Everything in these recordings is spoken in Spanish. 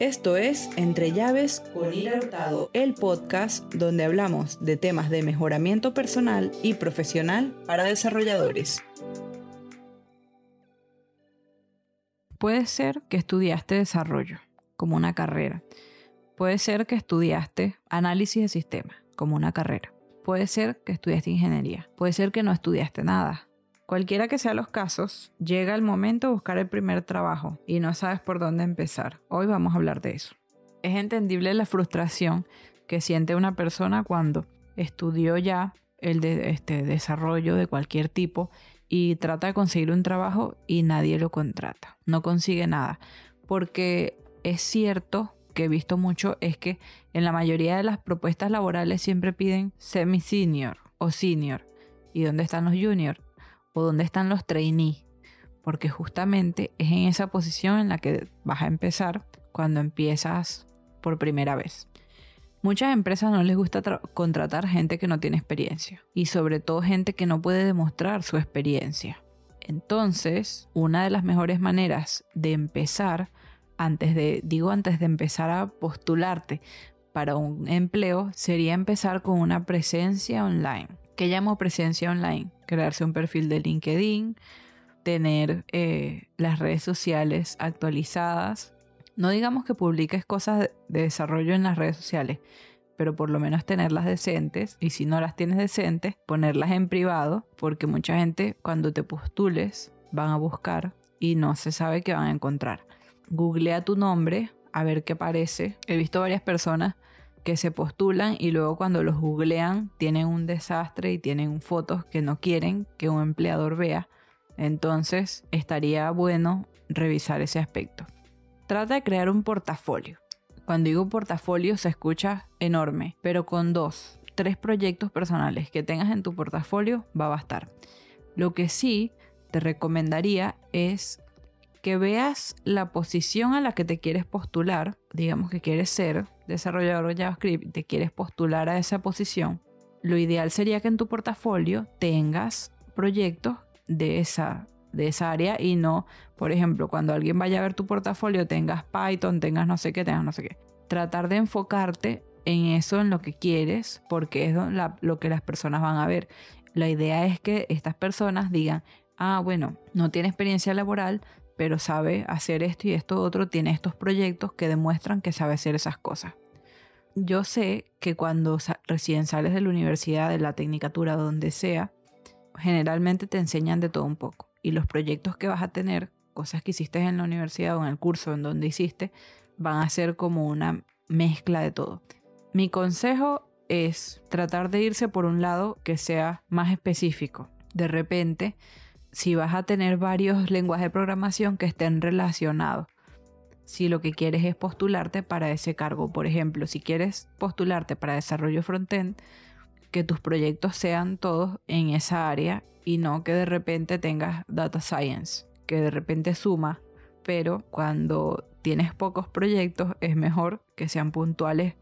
Esto es Entre Llaves con Ira Hurtado, el podcast donde hablamos de temas de mejoramiento personal y profesional para desarrolladores. Puede ser que estudiaste desarrollo como una carrera. Puede ser que estudiaste análisis de sistemas como una carrera. Puede ser que estudiaste ingeniería. Puede ser que no estudiaste nada Cualquiera que sean los casos, llega el momento de buscar el primer trabajo y no sabes por dónde empezar. Hoy vamos a hablar de eso. Es entendible la frustración que siente una persona cuando estudió ya el este, desarrollo de cualquier tipo y trata de conseguir un trabajo y nadie lo contrata. No consigue nada. Porque es cierto que he visto mucho es que en la mayoría de las propuestas laborales siempre piden semi-senior o senior. ¿Y dónde están los juniors? O dónde están los trainees, porque justamente es en esa posición en la que vas a empezar cuando empiezas por primera vez. Muchas empresas no les gusta contratar gente que no tiene experiencia y sobre todo gente que no puede demostrar su experiencia. Entonces, una de las mejores maneras de empezar, antes de, digo antes de empezar a postularte para un empleo, sería empezar con una presencia online. ¿Qué llamo presencia online? Crearse un perfil de LinkedIn, tener eh, las redes sociales actualizadas. No digamos que publiques cosas de desarrollo en las redes sociales, pero por lo menos tenerlas decentes y si no las tienes decentes, ponerlas en privado, porque mucha gente cuando te postules van a buscar y no se sabe qué van a encontrar. Googlea tu nombre a ver qué aparece. He visto varias personas que se postulan y luego cuando los googlean tienen un desastre y tienen fotos que no quieren que un empleador vea. Entonces estaría bueno revisar ese aspecto. Trata de crear un portafolio. Cuando digo portafolio se escucha enorme, pero con dos, tres proyectos personales que tengas en tu portafolio va a bastar. Lo que sí te recomendaría es que veas la posición a la que te quieres postular, digamos que quieres ser desarrollador de JavaScript, te quieres postular a esa posición, lo ideal sería que en tu portafolio tengas proyectos de esa, de esa área y no, por ejemplo, cuando alguien vaya a ver tu portafolio tengas Python, tengas no sé qué, tengas no sé qué. Tratar de enfocarte en eso, en lo que quieres, porque es lo que las personas van a ver. La idea es que estas personas digan, ah, bueno, no tiene experiencia laboral, pero sabe hacer esto y esto otro, tiene estos proyectos que demuestran que sabe hacer esas cosas. Yo sé que cuando recién sales de la universidad, de la tecnicatura, donde sea, generalmente te enseñan de todo un poco. Y los proyectos que vas a tener, cosas que hiciste en la universidad o en el curso en donde hiciste, van a ser como una mezcla de todo. Mi consejo es tratar de irse por un lado que sea más específico. De repente, si vas a tener varios lenguajes de programación que estén relacionados. Si lo que quieres es postularte para ese cargo, por ejemplo, si quieres postularte para desarrollo frontend, que tus proyectos sean todos en esa área y no que de repente tengas data science, que de repente suma, pero cuando tienes pocos proyectos es mejor que sean puntuales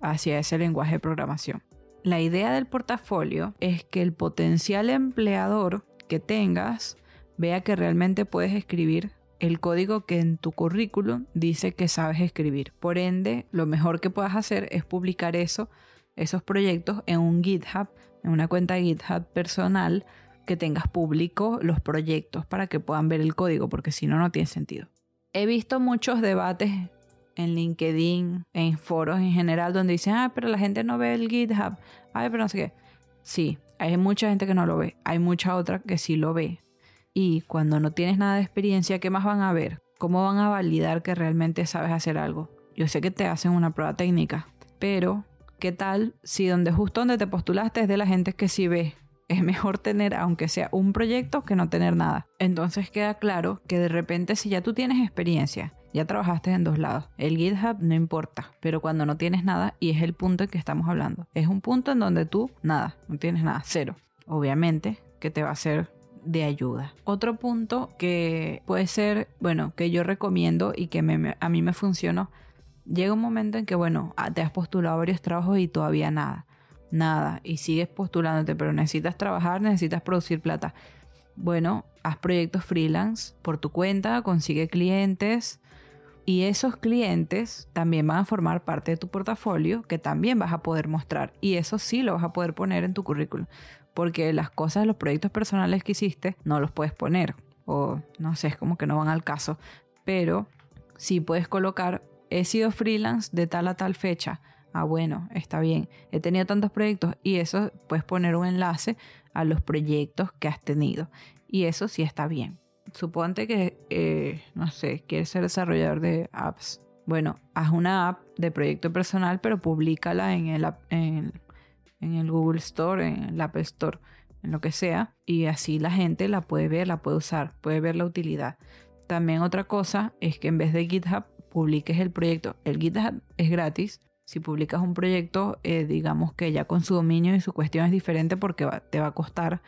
hacia ese lenguaje de programación. La idea del portafolio es que el potencial empleador que tengas vea que realmente puedes escribir el código que en tu currículum dice que sabes escribir. Por ende, lo mejor que puedas hacer es publicar eso, esos proyectos en un GitHub, en una cuenta GitHub personal que tengas público los proyectos para que puedan ver el código, porque si no, no tiene sentido. He visto muchos debates en LinkedIn, en foros en general, donde dicen, ah, pero la gente no ve el GitHub, ay, pero no sé qué. Sí, hay mucha gente que no lo ve, hay mucha otra que sí lo ve. Y cuando no tienes nada de experiencia, ¿qué más van a ver? ¿Cómo van a validar que realmente sabes hacer algo? Yo sé que te hacen una prueba técnica, pero ¿qué tal si donde justo donde te postulaste es de la gente que sí ve? Es mejor tener, aunque sea un proyecto, que no tener nada. Entonces queda claro que de repente si ya tú tienes experiencia ya trabajaste en dos lados. El GitHub no importa, pero cuando no tienes nada, y es el punto en que estamos hablando, es un punto en donde tú nada, no tienes nada, cero. Obviamente que te va a ser de ayuda. Otro punto que puede ser, bueno, que yo recomiendo y que a mí me funcionó, llega un momento en que, bueno, ah, te has postulado varios trabajos y todavía nada, nada, y sigues postulándote, pero necesitas trabajar, necesitas producir plata. Bueno, haz proyectos freelance por tu cuenta, consigue clientes, Y esos clientes también van a formar parte de tu portafolio que también vas a poder mostrar. Y eso sí lo vas a poder poner en tu currículum. Porque las cosas, los proyectos personales que hiciste, no los puedes poner. O no sé, es como que no van al caso. Pero sí puedes colocar, he sido freelance de tal a tal fecha. Ah, bueno, está bien. He tenido tantos proyectos y eso puedes poner un enlace a los proyectos que has tenido. Y eso sí está bien suponte que, eh, no sé, quieres ser desarrollador de apps. Bueno, haz una app de proyecto personal, pero públicala en el, Google Store, en el Apple Store, en lo que sea, y así la gente la puede ver, la puede usar, puede ver la utilidad. También otra cosa es que en vez de GitHub publiques el proyecto. El GitHub es gratis. Si publicas un proyecto, eh, digamos que ya con su dominio y su cuestión es diferente porque te va a costar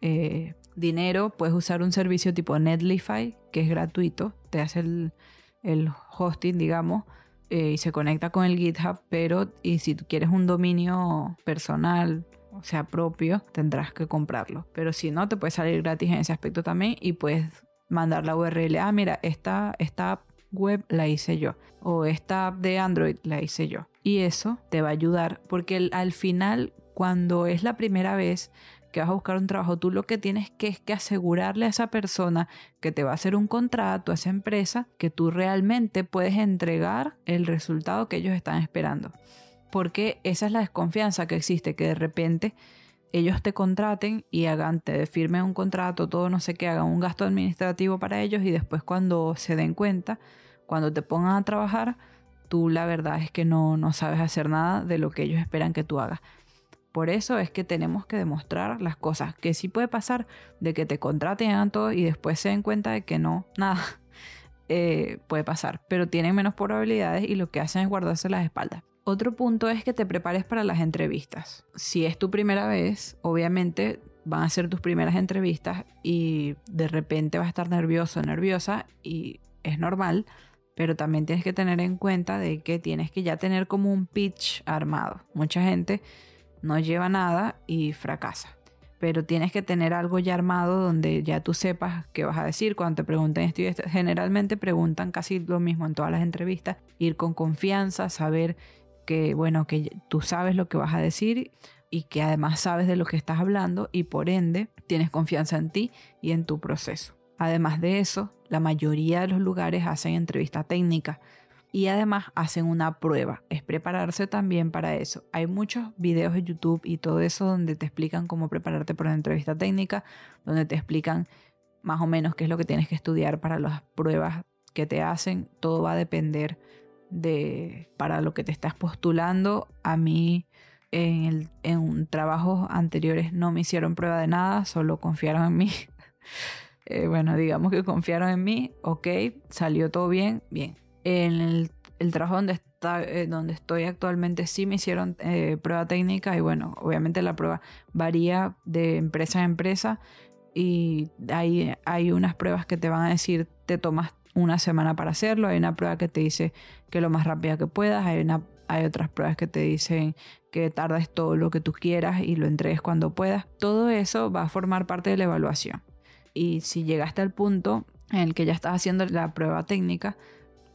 eh, dinero, puedes usar un servicio tipo Netlify, que es gratuito, te hace el, hosting, digamos, eh, y se conecta con el GitHub, pero y si tú quieres un dominio personal, o sea, propio, tendrás que comprarlo. Pero si no, te puede salir gratis en ese aspecto también y puedes mandar la URL, ah, mira, esta, esta app web la hice yo, o esta app de Android la hice yo. Y eso te va a ayudar, porque al final, cuando es la primera vez, que vas a buscar un trabajo, tú lo que tienes que es que asegurarle a esa persona que te va a hacer un contrato, a esa empresa, que tú realmente puedes entregar el resultado que ellos están esperando. Porque esa es la desconfianza que existe, que de repente ellos te contraten y hagan, te firmen un contrato, todo no sé qué, hagan un gasto administrativo para ellos y después cuando se den cuenta, cuando te pongan a trabajar, tú la verdad es que no, no sabes hacer nada de lo que ellos esperan que tú hagas. Por eso es que tenemos que demostrar las cosas, que sí puede pasar de que te contraten todo y después se den cuenta de que no, nada, eh, puede pasar, pero tienen menos probabilidades y lo que hacen es guardarse las espaldas. Otro punto es que te prepares para las entrevistas. Si es tu primera vez, obviamente van a ser tus primeras entrevistas y de repente vas a estar nervioso nerviosa y es normal, pero también tienes que tener en cuenta de que tienes que ya tener como un pitch armado. Mucha gente no lleva nada y fracasa. Pero tienes que tener algo ya armado donde ya tú sepas qué vas a decir. Cuando te pregunten esto, generalmente preguntan casi lo mismo en todas las entrevistas. Ir con confianza, saber que, bueno, que tú sabes lo que vas a decir y que además sabes de lo que estás hablando y por ende tienes confianza en ti y en tu proceso. Además de eso, la mayoría de los lugares hacen entrevista técnica y además hacen una prueba. Es prepararse también para eso. Hay muchos videos de YouTube y todo eso donde te explican cómo prepararte para una entrevista técnica, donde te explican más o menos qué es lo que tienes que estudiar para las pruebas que te hacen. Todo va a depender de para lo que te estás postulando. A mí en, el, en trabajos anteriores no me hicieron prueba de nada, solo confiaron en mí. Eh, bueno, digamos que confiaron en mí, ok, salió todo bien, bien en el, trabajo donde, está, eh, donde estoy actualmente sí me hicieron eh, prueba técnica y bueno, obviamente la prueba varía de empresa a empresa y hay, hay unas pruebas que te van a decir te tomas una semana para hacerlo, hay una prueba que te dice que lo más rápida que puedas, hay, otras pruebas que te dicen que tardes todo lo que tú quieras y lo entregues cuando puedas. Todo eso va a formar parte de la evaluación. Y si llegaste al punto en el que ya estás haciendo la prueba técnica,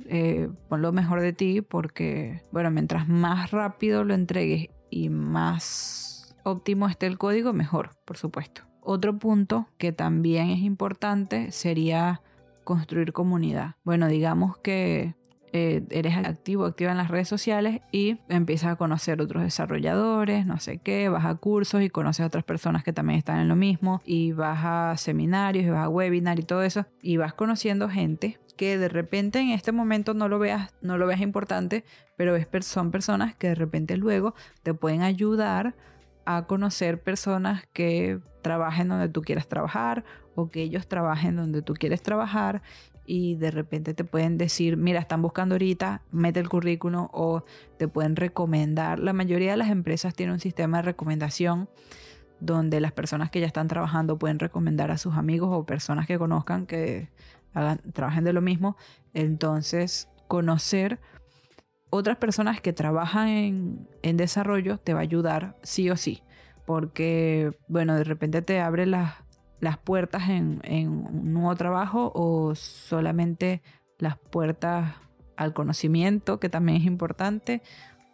eh, pon lo mejor de ti porque, bueno, mientras más rápido lo entregues y más óptimo esté el código, mejor, por supuesto. Otro punto que también es importante sería construir comunidad. Bueno, digamos que eh, eres activo, activa en las redes sociales y empiezas a conocer otros desarrolladores, no sé qué, vas a cursos y conoces a otras personas que también están en lo mismo y vas a seminarios y vas a webinar y todo eso y vas conociendo gente que de repente en este momento no lo veas, no lo veas importante, pero son personas que de repente luego te pueden ayudar a conocer personas que trabajen donde tú quieras trabajar o que ellos trabajen donde tú quieres trabajar y de repente te pueden decir, mira, están buscando ahorita, mete el currículum o te pueden recomendar. La mayoría de las empresas tienen un sistema de recomendación donde las personas que ya están trabajando pueden recomendar a sus amigos o personas que conozcan que trabajen de lo mismo. Entonces, conocer otras personas que trabajan en, desarrollo te va a ayudar sí o sí. Porque, bueno, de repente te abre las, las puertas en, un nuevo trabajo o solamente las puertas al conocimiento, que también es importante,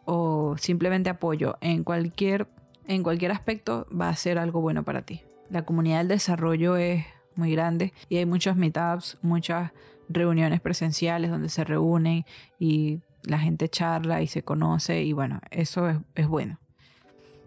o simplemente apoyo en cualquier, en cualquier aspecto va a ser algo bueno para ti. La comunidad del desarrollo es muy grande y hay muchos meetups, muchas reuniones presenciales donde se reúnen y la gente charla y se conoce y bueno, eso es, es bueno.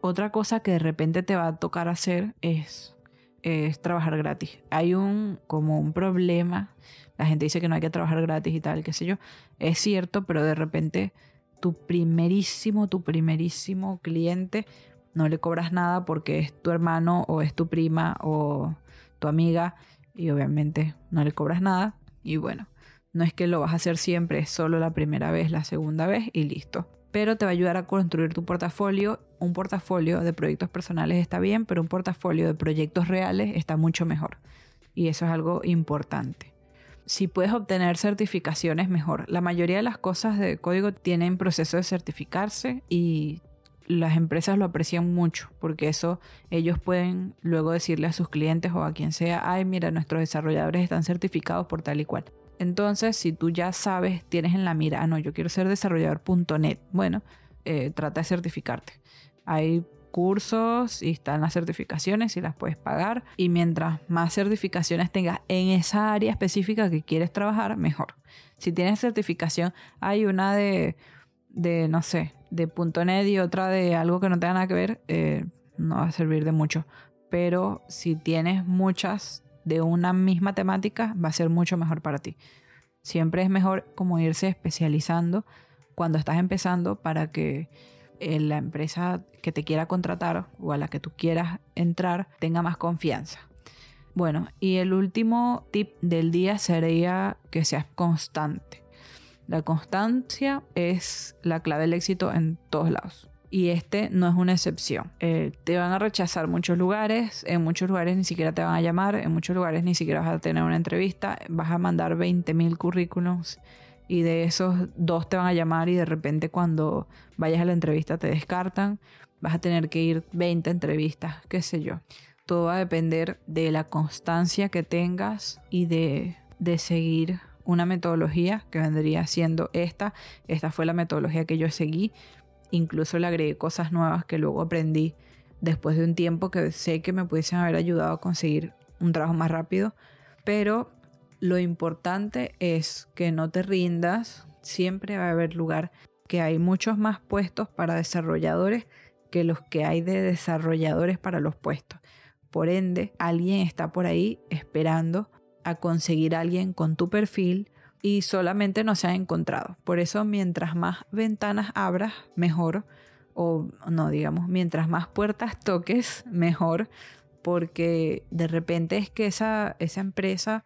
Otra cosa que de repente te va a tocar hacer es, es trabajar gratis. Hay un como un problema. La gente dice que no hay que trabajar gratis y tal, qué sé yo. Es cierto, pero de repente tu primerísimo, tu primerísimo cliente no le cobras nada porque es tu hermano o es tu prima o tu amiga y obviamente no le cobras nada. Y bueno, no es que lo vas a hacer siempre, es solo la primera vez, la segunda vez y listo pero te va a ayudar a construir tu portafolio. Un portafolio de proyectos personales está bien, pero un portafolio de proyectos reales está mucho mejor. Y eso es algo importante. Si puedes obtener certificaciones, mejor. La mayoría de las cosas de código tienen proceso de certificarse y las empresas lo aprecian mucho porque eso ellos pueden luego decirle a sus clientes o a quien sea, ay, mira, nuestros desarrolladores están certificados por tal y cual. Entonces, si tú ya sabes, tienes en la mira, ah, no, yo quiero ser desarrollador.net, bueno, eh, trata de certificarte. Hay cursos y están las certificaciones y las puedes pagar. Y mientras más certificaciones tengas en esa área específica que quieres trabajar, mejor. Si tienes certificación, hay una de, de no sé, de .NET y otra de algo que no tenga nada que ver, eh, no va a servir de mucho. Pero si tienes muchas de una misma temática va a ser mucho mejor para ti. Siempre es mejor como irse especializando cuando estás empezando para que eh, la empresa que te quiera contratar o a la que tú quieras entrar tenga más confianza. Bueno, y el último tip del día sería que seas constante. La constancia es la clave del éxito en todos lados y este no es una excepción. Eh, te van a rechazar muchos lugares, en muchos lugares ni siquiera te van a llamar, en muchos lugares ni siquiera vas a tener una entrevista, vas a mandar 20.000 currículums y de esos dos te van a llamar y de repente cuando vayas a la entrevista te descartan, vas a tener que ir 20 entrevistas, qué sé yo. Todo va a depender de la constancia que tengas y de, de seguir una metodología que vendría siendo esta. Esta fue la metodología que yo seguí Incluso le agregué cosas nuevas que luego aprendí después de un tiempo que sé que me pudiesen haber ayudado a conseguir un trabajo más rápido. Pero lo importante es que no te rindas. Siempre va a haber lugar que hay muchos más puestos para desarrolladores que los que hay de desarrolladores para los puestos. Por ende, alguien está por ahí esperando a conseguir a alguien con tu perfil y solamente no se ha encontrado. Por eso mientras más ventanas abras, mejor. O no, digamos, mientras más puertas toques, mejor. Porque de repente es que esa, esa empresa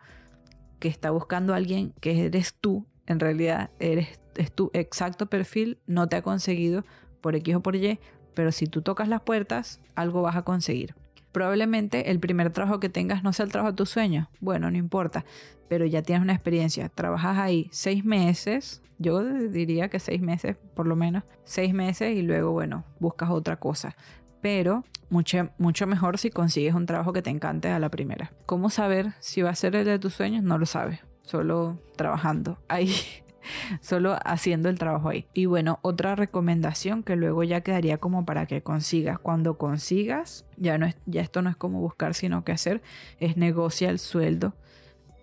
que está buscando a alguien que eres tú, en realidad eres es tu exacto perfil, no te ha conseguido por X o por Y, pero si tú tocas las puertas, algo vas a conseguir. Probablemente el primer trabajo que tengas no sea el trabajo de tus sueños. Bueno, no importa, pero ya tienes una experiencia. Trabajas ahí seis meses, yo diría que seis meses por lo menos, seis meses y luego, bueno, buscas otra cosa. Pero mucho, mucho mejor si consigues un trabajo que te encante a la primera. ¿Cómo saber si va a ser el de tus sueños? No lo sabes. Solo trabajando ahí solo haciendo el trabajo ahí. Y bueno, otra recomendación que luego ya quedaría como para que consigas. Cuando consigas, ya, no es, ya esto no es como buscar, sino que hacer, es negocia el sueldo.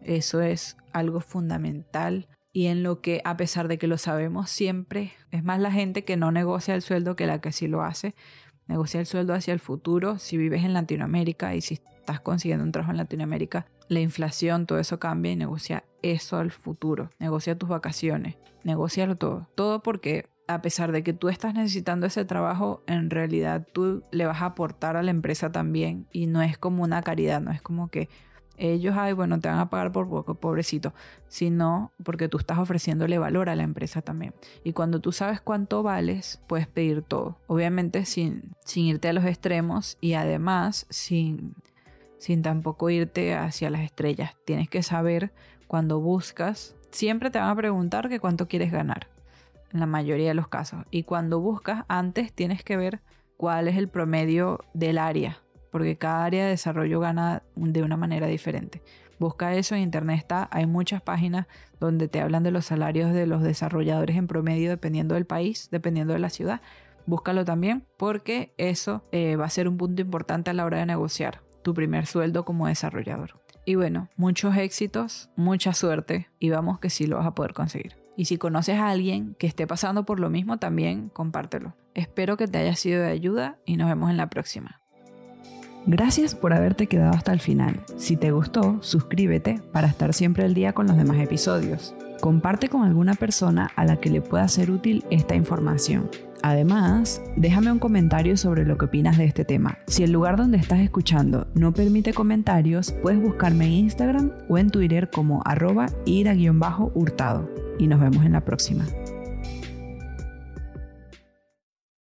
Eso es algo fundamental y en lo que a pesar de que lo sabemos siempre, es más la gente que no negocia el sueldo que la que sí lo hace. Negocia el sueldo hacia el futuro. Si vives en Latinoamérica y si estás consiguiendo un trabajo en Latinoamérica, la inflación, todo eso cambia y negocia eso al futuro. Negocia tus vacaciones, negocialo todo. Todo porque a pesar de que tú estás necesitando ese trabajo, en realidad tú le vas a aportar a la empresa también y no es como una caridad, no es como que ellos, ay, bueno, te van a pagar por poco, pobrecito, sino porque tú estás ofreciéndole valor a la empresa también. Y cuando tú sabes cuánto vales, puedes pedir todo. Obviamente sin, sin irte a los extremos y además sin, sin tampoco irte hacia las estrellas. Tienes que saber cuando buscas, siempre te van a preguntar que cuánto quieres ganar, en la mayoría de los casos. Y cuando buscas, antes tienes que ver cuál es el promedio del área, porque cada área de desarrollo gana de una manera diferente. Busca eso en internet está, hay muchas páginas donde te hablan de los salarios de los desarrolladores en promedio dependiendo del país, dependiendo de la ciudad. Búscalo también porque eso eh, va a ser un punto importante a la hora de negociar tu primer sueldo como desarrollador. Y bueno, muchos éxitos, mucha suerte y vamos que sí lo vas a poder conseguir. Y si conoces a alguien que esté pasando por lo mismo, también compártelo. Espero que te haya sido de ayuda y nos vemos en la próxima. Gracias por haberte quedado hasta el final. Si te gustó, suscríbete para estar siempre al día con los demás episodios. Comparte con alguna persona a la que le pueda ser útil esta información. Además, déjame un comentario sobre lo que opinas de este tema. Si el lugar donde estás escuchando no permite comentarios, puedes buscarme en Instagram o en Twitter como arroba ira-hurtado. Y nos vemos en la próxima.